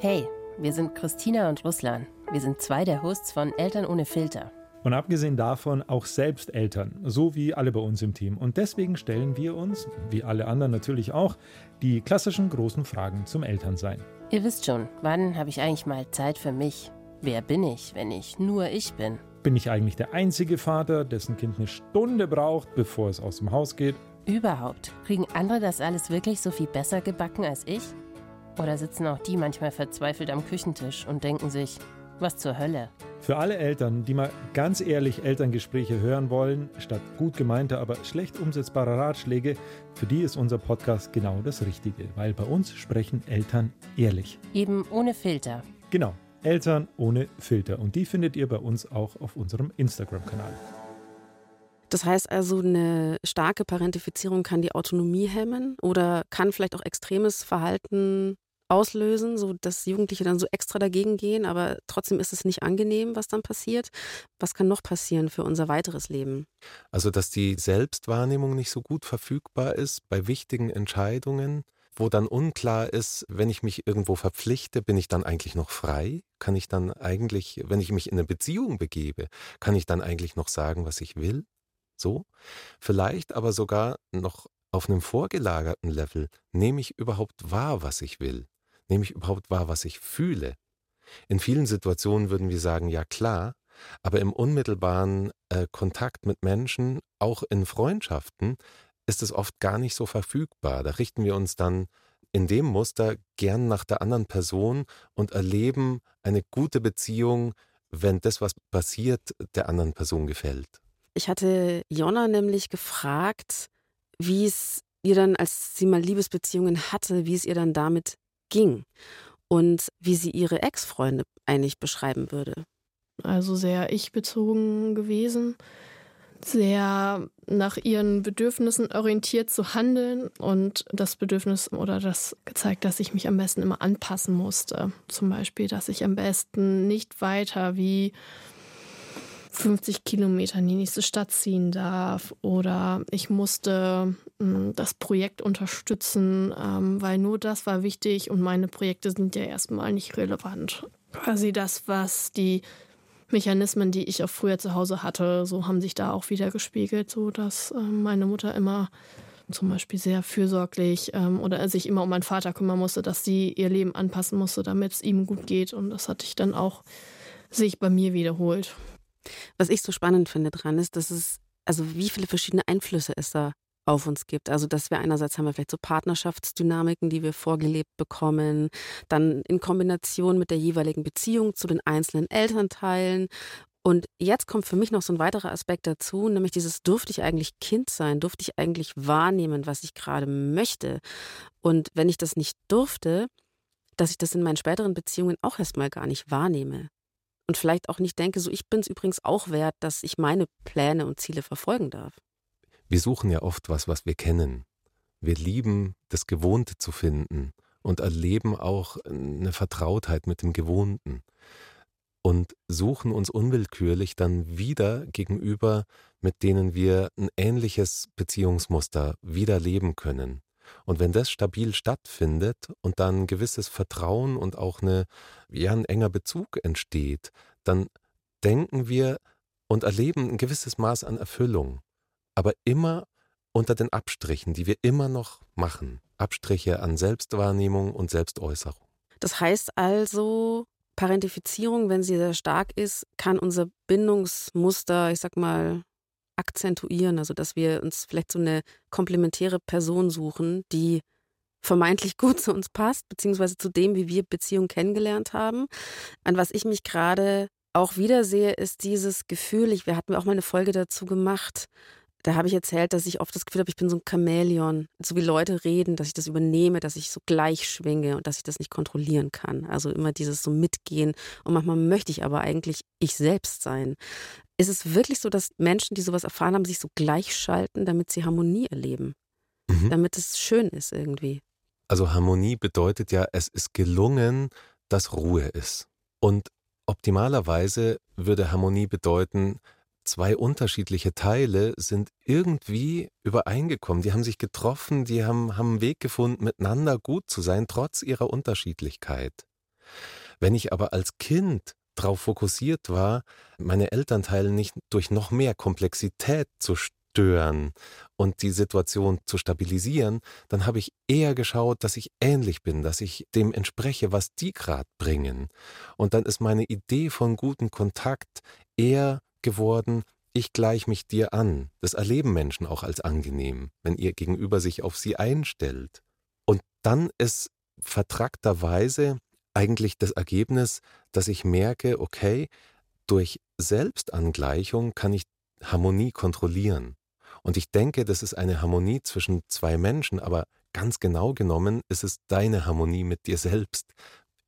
Hey, wir sind Christina und Ruslan. Wir sind zwei der Hosts von Eltern ohne Filter. Und abgesehen davon auch selbst Eltern, so wie alle bei uns im Team. Und deswegen stellen wir uns, wie alle anderen natürlich auch, die klassischen großen Fragen zum Elternsein. Ihr wisst schon, wann habe ich eigentlich mal Zeit für mich? Wer bin ich, wenn ich nur ich bin? Bin ich eigentlich der einzige Vater, dessen Kind eine Stunde braucht, bevor es aus dem Haus geht? Überhaupt. Kriegen andere das alles wirklich so viel besser gebacken als ich? Oder sitzen auch die manchmal verzweifelt am Küchentisch und denken sich, was zur Hölle? Für alle Eltern, die mal ganz ehrlich Elterngespräche hören wollen, statt gut gemeinter, aber schlecht umsetzbarer Ratschläge, für die ist unser Podcast genau das Richtige, weil bei uns sprechen Eltern ehrlich. Eben ohne Filter. Genau, Eltern ohne Filter. Und die findet ihr bei uns auch auf unserem Instagram-Kanal. Das heißt also, eine starke Parentifizierung kann die Autonomie hemmen oder kann vielleicht auch extremes Verhalten auslösen, so dass Jugendliche dann so extra dagegen gehen, aber trotzdem ist es nicht angenehm, was dann passiert. Was kann noch passieren für unser weiteres Leben? Also, dass die Selbstwahrnehmung nicht so gut verfügbar ist bei wichtigen Entscheidungen, wo dann unklar ist, wenn ich mich irgendwo verpflichte, bin ich dann eigentlich noch frei? Kann ich dann eigentlich, wenn ich mich in eine Beziehung begebe, kann ich dann eigentlich noch sagen, was ich will? So? Vielleicht aber sogar noch auf einem vorgelagerten Level, nehme ich überhaupt wahr, was ich will? Nehme ich überhaupt wahr, was ich fühle? In vielen Situationen würden wir sagen, ja klar, aber im unmittelbaren äh, Kontakt mit Menschen, auch in Freundschaften, ist es oft gar nicht so verfügbar. Da richten wir uns dann in dem Muster gern nach der anderen Person und erleben eine gute Beziehung, wenn das, was passiert, der anderen Person gefällt. Ich hatte Jonna nämlich gefragt, wie es ihr dann, als sie mal Liebesbeziehungen hatte, wie es ihr dann damit ging und wie sie ihre Ex-Freunde eigentlich beschreiben würde. Also sehr ich-bezogen gewesen, sehr nach ihren Bedürfnissen orientiert zu handeln und das Bedürfnis oder das gezeigt, dass ich mich am besten immer anpassen musste. Zum Beispiel, dass ich am besten nicht weiter wie 50 Kilometer in die nächste Stadt ziehen darf oder ich musste hm, das Projekt unterstützen, ähm, weil nur das war wichtig und meine Projekte sind ja erstmal nicht relevant. Quasi das, was die Mechanismen, die ich auch früher zu Hause hatte, so haben sich da auch wieder gespiegelt, so dass ähm, meine Mutter immer zum Beispiel sehr fürsorglich ähm, oder sich immer um meinen Vater kümmern musste, dass sie ihr Leben anpassen musste, damit es ihm gut geht. Und das hatte ich dann auch sich bei mir wiederholt. Was ich so spannend finde dran ist, dass es, also wie viele verschiedene Einflüsse es da auf uns gibt. Also, dass wir einerseits haben wir vielleicht so Partnerschaftsdynamiken, die wir vorgelebt bekommen, dann in Kombination mit der jeweiligen Beziehung zu den einzelnen Elternteilen. Und jetzt kommt für mich noch so ein weiterer Aspekt dazu, nämlich dieses, durfte ich eigentlich Kind sein? Durfte ich eigentlich wahrnehmen, was ich gerade möchte? Und wenn ich das nicht durfte, dass ich das in meinen späteren Beziehungen auch erstmal gar nicht wahrnehme und vielleicht auch nicht denke, so ich bin es übrigens auch wert, dass ich meine Pläne und Ziele verfolgen darf. Wir suchen ja oft was, was wir kennen. Wir lieben, das Gewohnte zu finden und erleben auch eine Vertrautheit mit dem Gewohnten und suchen uns unwillkürlich dann wieder gegenüber, mit denen wir ein ähnliches Beziehungsmuster wieder leben können. Und wenn das stabil stattfindet und dann ein gewisses Vertrauen und auch eine, ja, ein enger Bezug entsteht, dann denken wir und erleben ein gewisses Maß an Erfüllung. Aber immer unter den Abstrichen, die wir immer noch machen. Abstriche an Selbstwahrnehmung und Selbstäußerung. Das heißt also, Parentifizierung, wenn sie sehr stark ist, kann unser Bindungsmuster, ich sag mal, akzentuieren, also dass wir uns vielleicht so eine komplementäre Person suchen, die vermeintlich gut zu uns passt, beziehungsweise zu dem, wie wir Beziehungen kennengelernt haben. An was ich mich gerade auch wieder sehe, ist dieses Gefühl, ich, wir hatten auch mal eine Folge dazu gemacht, da habe ich erzählt, dass ich oft das Gefühl habe, ich bin so ein Chamäleon. So wie Leute reden, dass ich das übernehme, dass ich so gleich schwinge und dass ich das nicht kontrollieren kann. Also immer dieses so mitgehen. Und manchmal möchte ich aber eigentlich ich selbst sein. Ist es wirklich so, dass Menschen, die sowas erfahren haben, sich so gleichschalten, damit sie Harmonie erleben? Mhm. Damit es schön ist irgendwie. Also Harmonie bedeutet ja, es ist gelungen, dass Ruhe ist. Und Optimalerweise würde Harmonie bedeuten, zwei unterschiedliche Teile sind irgendwie übereingekommen. Die haben sich getroffen, die haben, haben einen Weg gefunden, miteinander gut zu sein, trotz ihrer Unterschiedlichkeit. Wenn ich aber als Kind darauf fokussiert war, meine Elternteile nicht durch noch mehr Komplexität zu stören und die Situation zu stabilisieren, dann habe ich eher geschaut, dass ich ähnlich bin, dass ich dem entspreche, was die gerade bringen. Und dann ist meine Idee von gutem Kontakt eher geworden, ich gleiche mich dir an. Das erleben Menschen auch als angenehm, wenn ihr Gegenüber sich auf sie einstellt. Und dann ist vertrackterweise eigentlich das Ergebnis, dass ich merke, okay, durch Selbstangleichung kann ich Harmonie kontrollieren. Und ich denke, das ist eine Harmonie zwischen zwei Menschen, aber ganz genau genommen ist es deine Harmonie mit dir selbst,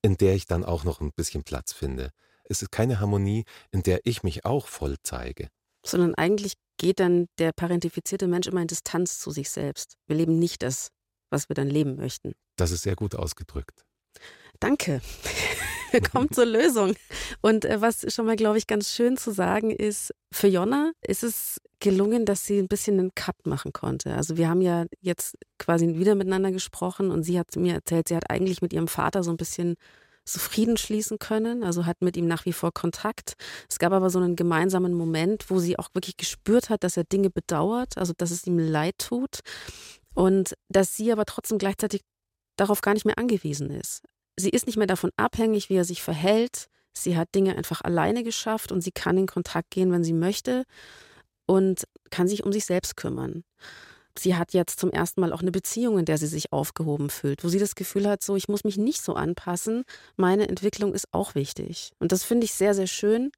in der ich dann auch noch ein bisschen Platz finde. Es ist keine Harmonie, in der ich mich auch voll zeige. Sondern eigentlich geht dann der parentifizierte Mensch immer in Distanz zu sich selbst. Wir leben nicht das, was wir dann leben möchten. Das ist sehr gut ausgedrückt. Danke. Wir kommen zur Lösung. Und äh, was schon mal, glaube ich, ganz schön zu sagen ist, für Jonna ist es gelungen, dass sie ein bisschen einen Cut machen konnte. Also wir haben ja jetzt quasi wieder miteinander gesprochen und sie hat mir erzählt, sie hat eigentlich mit ihrem Vater so ein bisschen so Frieden schließen können, also hat mit ihm nach wie vor Kontakt. Es gab aber so einen gemeinsamen Moment, wo sie auch wirklich gespürt hat, dass er Dinge bedauert, also dass es ihm leid tut und dass sie aber trotzdem gleichzeitig darauf gar nicht mehr angewiesen ist. Sie ist nicht mehr davon abhängig, wie er sich verhält. Sie hat Dinge einfach alleine geschafft und sie kann in Kontakt gehen, wenn sie möchte und kann sich um sich selbst kümmern. Sie hat jetzt zum ersten Mal auch eine Beziehung, in der sie sich aufgehoben fühlt, wo sie das Gefühl hat, so, ich muss mich nicht so anpassen, meine Entwicklung ist auch wichtig. Und das finde ich sehr, sehr schön,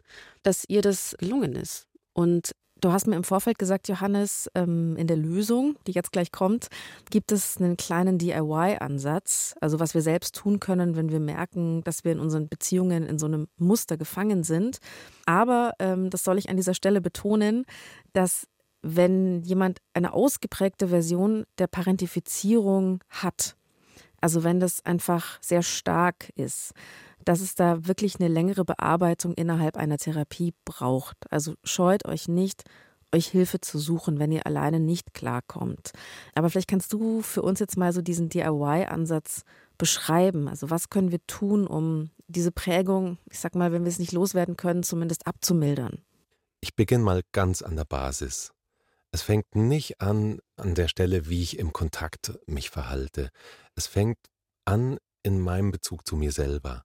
dass ihr das gelungen ist. Und Du hast mir im Vorfeld gesagt, Johannes, ähm, in der Lösung, die jetzt gleich kommt, gibt es einen kleinen DIY-Ansatz, also was wir selbst tun können, wenn wir merken, dass wir in unseren Beziehungen in so einem Muster gefangen sind. Aber, ähm, das soll ich an dieser Stelle betonen, dass wenn jemand eine ausgeprägte Version der Parentifizierung hat, also wenn das einfach sehr stark ist, dass es da wirklich eine längere Bearbeitung innerhalb einer Therapie braucht. Also scheut euch nicht, euch Hilfe zu suchen, wenn ihr alleine nicht klarkommt. Aber vielleicht kannst du für uns jetzt mal so diesen DIY-Ansatz beschreiben. Also was können wir tun, um diese Prägung, ich sag mal, wenn wir es nicht loswerden können, zumindest abzumildern? Ich beginne mal ganz an der Basis. Es fängt nicht an an der Stelle, wie ich im Kontakt mich verhalte. Es fängt an in meinem Bezug zu mir selber.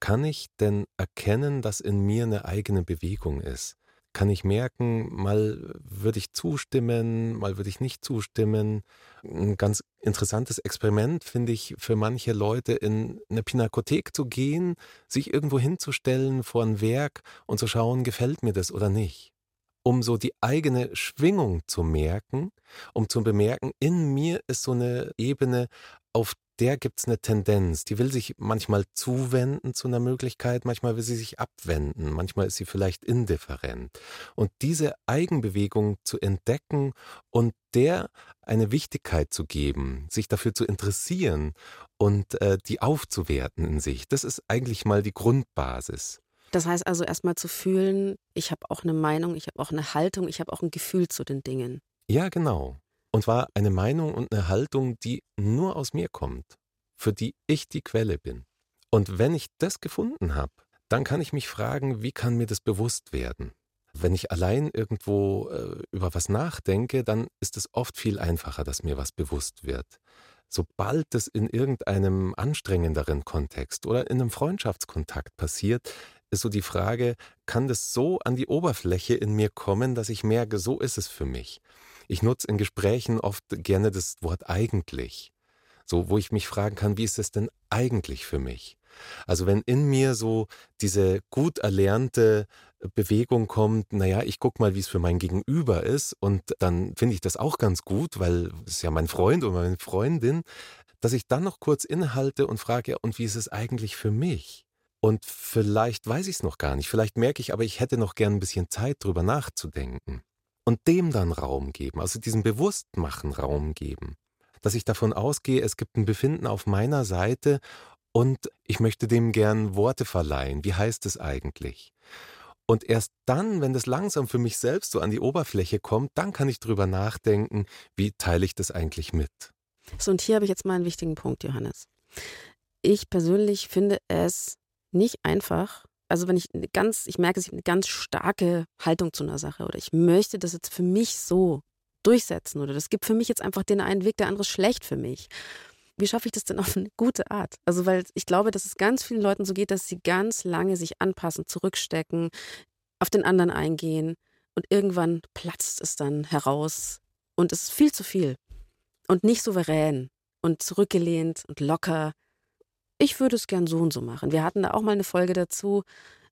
Kann ich denn erkennen, dass in mir eine eigene Bewegung ist? Kann ich merken, mal würde ich zustimmen, mal würde ich nicht zustimmen? Ein ganz interessantes Experiment finde ich für manche Leute, in eine Pinakothek zu gehen, sich irgendwo hinzustellen vor ein Werk und zu schauen, gefällt mir das oder nicht um so die eigene Schwingung zu merken, um zu bemerken, in mir ist so eine Ebene, auf der gibt es eine Tendenz, die will sich manchmal zuwenden zu einer Möglichkeit, manchmal will sie sich abwenden, manchmal ist sie vielleicht indifferent. Und diese Eigenbewegung zu entdecken und der eine Wichtigkeit zu geben, sich dafür zu interessieren und äh, die aufzuwerten in sich, das ist eigentlich mal die Grundbasis. Das heißt also erstmal zu fühlen, ich habe auch eine Meinung, ich habe auch eine Haltung, ich habe auch ein Gefühl zu den Dingen. Ja, genau und war eine Meinung und eine Haltung, die nur aus mir kommt, für die ich die Quelle bin. Und wenn ich das gefunden habe, dann kann ich mich fragen, wie kann mir das bewusst werden? Wenn ich allein irgendwo äh, über was nachdenke, dann ist es oft viel einfacher, dass mir was bewusst wird. Sobald es in irgendeinem anstrengenderen Kontext oder in einem Freundschaftskontakt passiert, ist so die Frage, kann das so an die Oberfläche in mir kommen, dass ich merke, so ist es für mich. Ich nutze in Gesprächen oft gerne das Wort eigentlich. So, wo ich mich fragen kann, wie ist es denn eigentlich für mich? Also wenn in mir so diese gut erlernte Bewegung kommt, naja, ich guck mal, wie es für mein Gegenüber ist und dann finde ich das auch ganz gut, weil es ist ja mein Freund oder meine Freundin, dass ich dann noch kurz inhalte und frage, und wie ist es eigentlich für mich? Und vielleicht weiß ich es noch gar nicht, vielleicht merke ich aber, ich hätte noch gern ein bisschen Zeit drüber nachzudenken und dem dann Raum geben, also diesem Bewusstmachen Raum geben. Dass ich davon ausgehe, es gibt ein Befinden auf meiner Seite und ich möchte dem gern Worte verleihen. Wie heißt es eigentlich? Und erst dann, wenn das langsam für mich selbst so an die Oberfläche kommt, dann kann ich drüber nachdenken, wie teile ich das eigentlich mit. So, und hier habe ich jetzt mal einen wichtigen Punkt, Johannes. Ich persönlich finde es nicht einfach, also wenn ich eine ganz, ich merke, ich habe eine ganz starke Haltung zu einer Sache oder ich möchte das jetzt für mich so durchsetzen oder das gibt für mich jetzt einfach den einen Weg, der andere ist schlecht für mich. Wie schaffe ich das denn auf eine gute Art? Also, weil ich glaube, dass es ganz vielen Leuten so geht, dass sie ganz lange sich anpassen, zurückstecken, auf den anderen eingehen und irgendwann platzt es dann heraus und es ist viel zu viel und nicht souverän und zurückgelehnt und locker. Ich würde es gern so und so machen. Wir hatten da auch mal eine Folge dazu,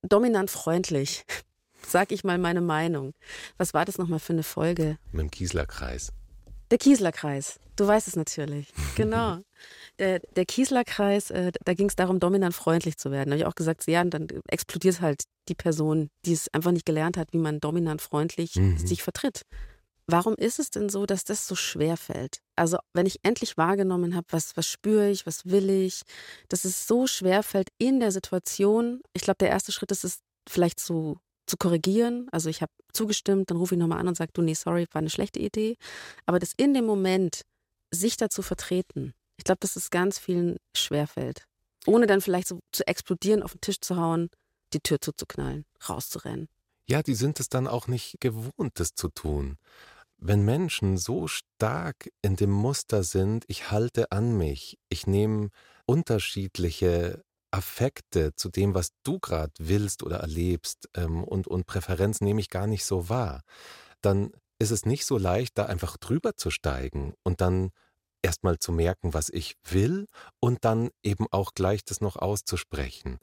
dominant freundlich. Sag ich mal meine Meinung. Was war das nochmal für eine Folge? Mit dem Kieslerkreis. Der Kieslerkreis. Du weißt es natürlich. Genau. Der, der Kieslerkreis, äh, da ging es darum, dominant freundlich zu werden. Da habe ich auch gesagt, ja, und dann explodiert halt die Person, die es einfach nicht gelernt hat, wie man dominant freundlich mhm. sich vertritt. Warum ist es denn so, dass das so schwer fällt? Also, wenn ich endlich wahrgenommen habe, was, was spüre ich, was will ich, dass es so schwer fällt in der Situation. Ich glaube, der erste Schritt ist es vielleicht zu, zu korrigieren. Also, ich habe zugestimmt, dann rufe ich nochmal an und sage, du, nee, sorry, war eine schlechte Idee. Aber das in dem Moment, sich dazu vertreten, ich glaube, dass es ganz vielen schwer fällt. Ohne dann vielleicht so zu explodieren, auf den Tisch zu hauen, die Tür zuzuknallen, rauszurennen. Ja, die sind es dann auch nicht gewohnt, das zu tun. Wenn Menschen so stark in dem Muster sind, ich halte an mich, ich nehme unterschiedliche Affekte zu dem, was du gerade willst oder erlebst ähm, und, und Präferenz nehme ich gar nicht so wahr, dann ist es nicht so leicht, da einfach drüber zu steigen und dann erstmal zu merken, was ich will und dann eben auch gleich das noch auszusprechen.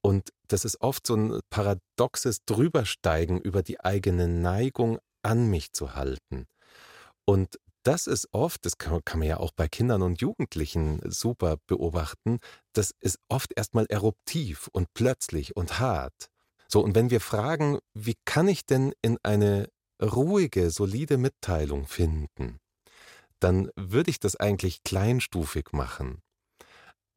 Und das ist oft so ein paradoxes Drübersteigen über die eigene Neigung an mich zu halten. Und das ist oft, das kann, kann, man ja auch bei Kindern und Jugendlichen super beobachten, das ist oft erstmal eruptiv und plötzlich und hart. So, und wenn wir fragen, wie kann ich denn in eine ruhige, solide Mitteilung finden, dann würde ich das eigentlich kleinstufig machen.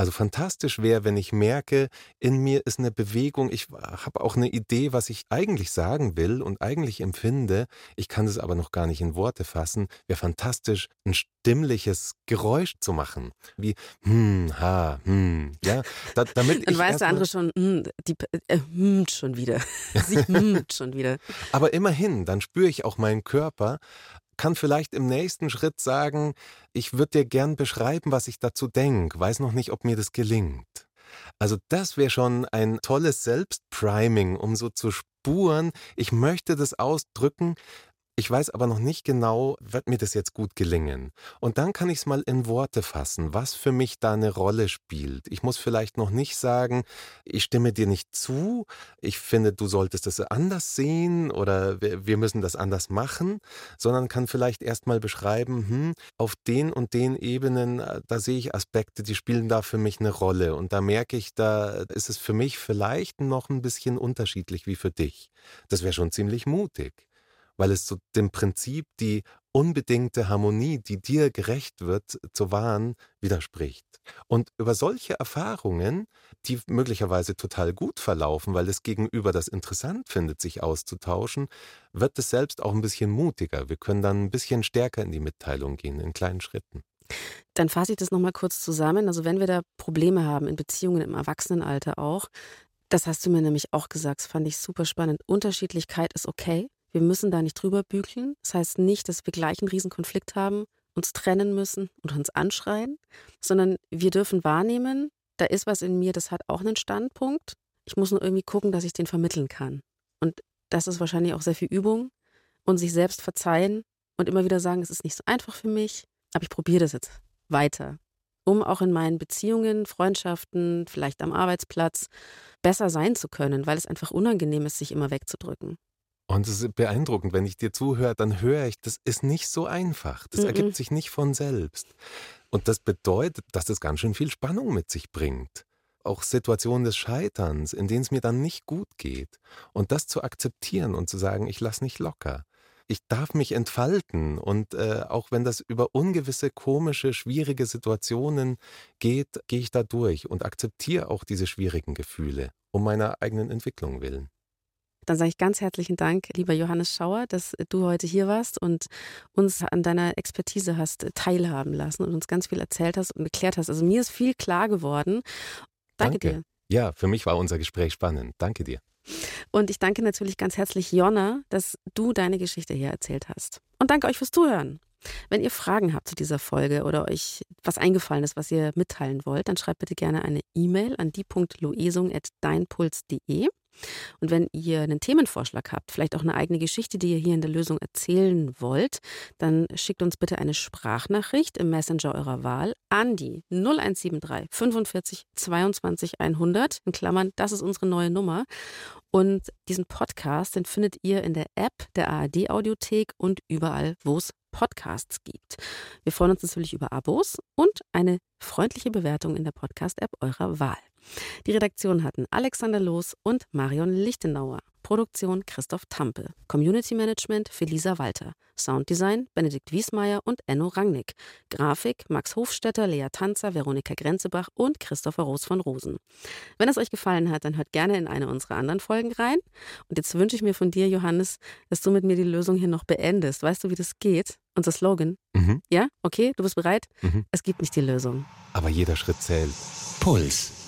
Also fantastisch wäre, wenn ich merke, in mir ist eine Bewegung, ich habe auch eine Idee, was ich eigentlich sagen will und eigentlich empfinde, ich kann es aber noch gar nicht in Worte fassen, wäre fantastisch, ein stimmliches Geräusch zu machen. Wie hm, ha, hm, ja, da, damit Dann weiß der andere schon, hm, die äh, hm, schon wieder. Sie hm, schon wieder. Aber immerhin, dann spüre ich auch meinen Körper, kann vielleicht im nächsten Schritt sagen, ich würde dir gern beschreiben, was ich dazu denke, weiß noch nicht, ob mir das gelingt. Also das wäre schon ein tolles Selbstpriming, um so zu spuren, ich möchte das ausdrücken, ich weiß aber noch nicht genau, wird mir das jetzt gut gelingen. Und dann kann ich es mal in Worte fassen, was für mich da eine Rolle spielt. Ich muss vielleicht noch nicht sagen, ich stimme dir nicht zu, ich finde, du solltest das anders sehen oder wir müssen das anders machen, sondern kann vielleicht erst mal beschreiben, hm, auf den und den Ebenen, äh, da sehe ich Aspekte, die spielen da für mich eine Rolle. Und da merke ich, da ist es für mich vielleicht noch ein bisschen unterschiedlich wie für dich. Das wäre schon ziemlich mutig weil es so dem Prinzip, die unbedingte Harmonie, die dir gerecht wird, zu wahren, widerspricht. Und über solche Erfahrungen, die möglicherweise total gut verlaufen, weil das Gegenüber das interessant findet, sich auszutauschen, wird es selbst auch ein bisschen mutiger. Wir können dann ein bisschen stärker in die Mitteilung gehen, in kleinen Schritten. Dann fasse ich das nochmal kurz zusammen. Also wenn wir da Probleme haben, in Beziehungen im Erwachsenenalter auch, das hast du mir nämlich auch gesagt, das fand ich super spannend. Unterschiedlichkeit ist okay. Wir müssen da nicht drüber bügeln. Das heißt nicht, dass wir gleich einen Riesenkonflikt haben, uns trennen müssen und uns anschreien, sondern wir dürfen wahrnehmen, da ist was in mir, das hat auch einen Standpunkt. Ich muss nur irgendwie gucken, dass ich den vermitteln kann. Und das ist wahrscheinlich auch sehr viel Übung und sich selbst verzeihen und immer wieder sagen, es ist nicht so einfach für mich, aber ich probiere das jetzt weiter, um auch in meinen Beziehungen, Freundschaften, vielleicht am Arbeitsplatz besser sein zu können, weil es einfach unangenehm ist, sich immer wegzudrücken. Und es ist beeindruckend, wenn ich dir zuhöre, dann höre ich, das ist nicht so einfach. Das mm -mm. ergibt sich nicht von selbst. Und das bedeutet, dass es ganz schön viel Spannung mit sich bringt. Auch Situationen des Scheiterns, in denen es mir dann nicht gut geht. Und das zu akzeptieren und zu sagen, ich lasse nicht locker. ich darf mich entfalten und äh, auch wenn das über ungewisse, komische, schwierige Situationen geht, gehe ich da durch und akzeptiere auch diese schwierigen Gefühle um meiner eigenen Entwicklung willen. Dann sage ich ganz herzlichen Dank, lieber Johannes Schauer, dass du heute hier warst und uns an deiner Expertise hast teilhaben lassen und uns ganz viel erzählt hast und erklärt hast. Also mir ist viel klar geworden. Danke, danke. dir. Ja, für mich war unser Gespräch spannend. Danke dir. Und ich danke natürlich ganz herzlich Jonna, dass du deine Geschichte hier erzählt hast. Und danke euch fürs Zuhören. Wenn ihr Fragen habt zu dieser Folge oder euch was eingefallen ist, was ihr mitteilen wollt, dann schreibt bitte gerne eine E-Mail an die.loesung.deinpuls.de. Und wenn ihr einen Themenvorschlag habt, vielleicht auch eine eigene Geschichte, die ihr hier in der Lösung erzählen wollt, dann schickt uns bitte eine Sprachnachricht im Messenger eurer Wahl an die 0173 45 22 100. In Klammern, das ist unsere neue Nummer. Und diesen Podcast, den findet ihr in der App der ARD Audiothek und überall, wo es Podcasts gibt. Wir freuen uns natürlich über Abos und eine freundliche Bewertung in der Podcast-App eurer Wahl. Die Redaktion hatten Alexander Loos und Marion Lichtenauer. Produktion Christoph Tampe. Community Management Felisa Walter. Sounddesign Benedikt Wiesmeier und Enno Rangnick. Grafik Max Hofstetter, Lea Tanzer, Veronika Grenzebach und Christopher Roos von Rosen. Wenn es euch gefallen hat, dann hört gerne in eine unserer anderen Folgen rein. Und jetzt wünsche ich mir von dir, Johannes, dass du mit mir die Lösung hier noch beendest. Weißt du, wie das geht? Unser Slogan. Mhm. Ja? Okay, du bist bereit? Mhm. Es gibt nicht die Lösung. Aber jeder Schritt zählt. Puls.